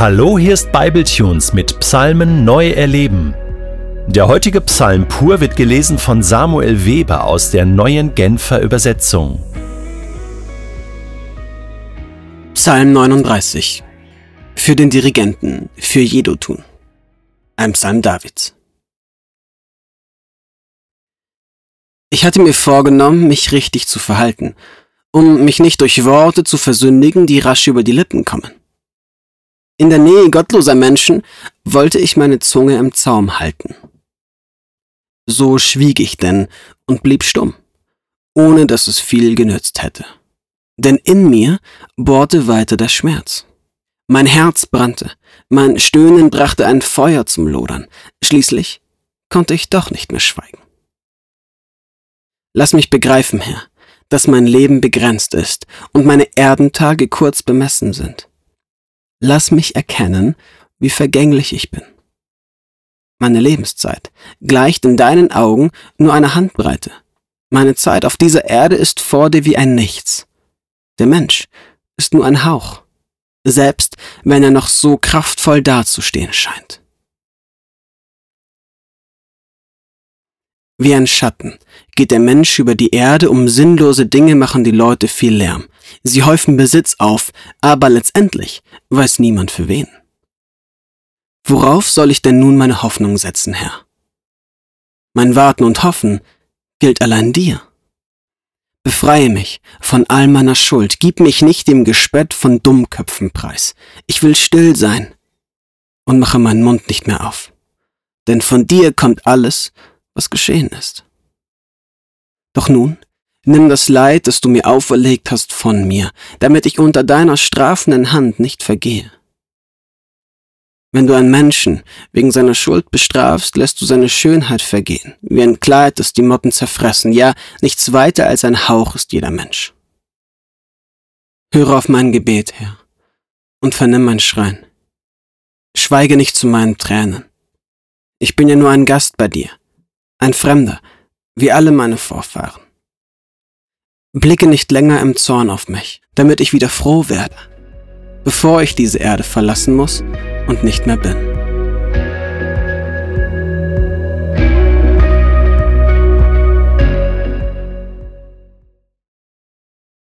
Hallo, hier ist Bibletunes mit Psalmen neu erleben. Der heutige Psalm pur wird gelesen von Samuel Weber aus der neuen Genfer Übersetzung. Psalm 39 Für den Dirigenten, für Jedotun. Ein Psalm Davids. Ich hatte mir vorgenommen, mich richtig zu verhalten, um mich nicht durch Worte zu versündigen, die rasch über die Lippen kommen. In der Nähe gottloser Menschen wollte ich meine Zunge im Zaum halten. So schwieg ich denn und blieb stumm, ohne dass es viel genützt hätte. Denn in mir bohrte weiter der Schmerz. Mein Herz brannte, mein Stöhnen brachte ein Feuer zum Lodern. Schließlich konnte ich doch nicht mehr schweigen. Lass mich begreifen, Herr, dass mein Leben begrenzt ist und meine Erdentage kurz bemessen sind. Lass mich erkennen, wie vergänglich ich bin. Meine Lebenszeit gleicht in deinen Augen nur einer Handbreite. Meine Zeit auf dieser Erde ist vor dir wie ein Nichts. Der Mensch ist nur ein Hauch, selbst wenn er noch so kraftvoll dazustehen scheint. Wie ein Schatten geht der Mensch über die Erde, um sinnlose Dinge machen die Leute viel Lärm. Sie häufen Besitz auf, aber letztendlich weiß niemand für wen. Worauf soll ich denn nun meine Hoffnung setzen, Herr? Mein Warten und Hoffen gilt allein dir. Befreie mich von all meiner Schuld, gib mich nicht dem Gespött von Dummköpfen preis. Ich will still sein und mache meinen Mund nicht mehr auf. Denn von dir kommt alles, was geschehen ist. Doch nun, nimm das Leid, das du mir auferlegt hast, von mir, damit ich unter deiner strafenden Hand nicht vergehe. Wenn du einen Menschen wegen seiner Schuld bestrafst, lässt du seine Schönheit vergehen, wie ein Kleid, das die Motten zerfressen, ja, nichts weiter als ein Hauch ist jeder Mensch. Höre auf mein Gebet, Herr, und vernimm mein Schreien. Schweige nicht zu meinen Tränen. Ich bin ja nur ein Gast bei dir, ein Fremder, wie alle meine Vorfahren. Blicke nicht länger im Zorn auf mich, damit ich wieder froh werde, bevor ich diese Erde verlassen muss und nicht mehr bin.